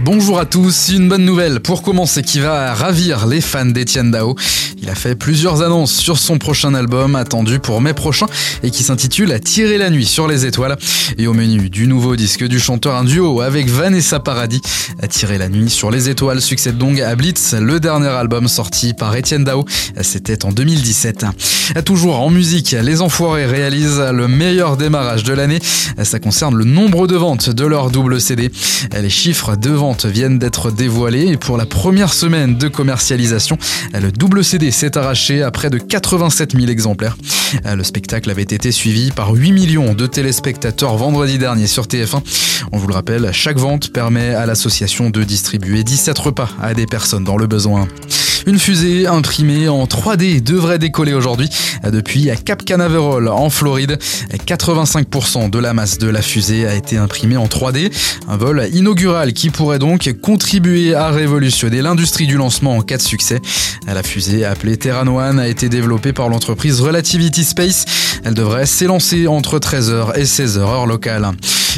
Bonjour à tous, une bonne nouvelle pour commencer qui va ravir les fans d'Etienne Dao. Il a fait plusieurs annonces sur son prochain album attendu pour mai prochain et qui s'intitule Tirer la nuit sur les étoiles. Et au menu du nouveau disque du chanteur, un duo avec Vanessa Paradis. Tirer la nuit sur les étoiles succède donc à Blitz, le dernier album sorti par Etienne Dao. C'était en 2017. Toujours en musique, les Enfoirés réalisent le meilleur démarrage de l'année. Ça concerne le nombre de ventes de leur double CD. Les chiffres de vente viennent d'être dévoilés et pour la première semaine de commercialisation, le double CD s'est arraché à près de 87 000 exemplaires. Le spectacle avait été suivi par 8 millions de téléspectateurs vendredi dernier sur TF1. On vous le rappelle, chaque vente permet à l'association de distribuer 17 repas à des personnes dans le besoin. Une fusée imprimée en 3D devrait décoller aujourd'hui depuis Cap Canaveral en Floride. 85% de la masse de la fusée a été imprimée en 3D. Un vol inaugural qui pourrait donc contribuer à révolutionner l'industrie du lancement en cas de succès. La fusée appelée Terran One a été développée par l'entreprise Relativity Space. Elle devrait s'élancer entre 13h et 16h heure locale.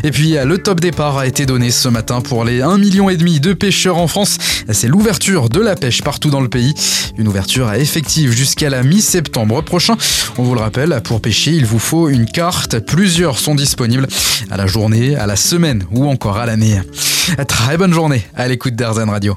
Et puis le top départ a été donné ce matin pour les 1,5 million de pêcheurs en France. C'est l'ouverture de la pêche partout dans le pays. Une ouverture effective jusqu'à la mi-septembre prochain. On vous le rappelle, pour pêcher, il vous faut une carte. Plusieurs sont disponibles à la journée, à la semaine ou encore à l'année. Très bonne journée à l'écoute d'Airzen Radio.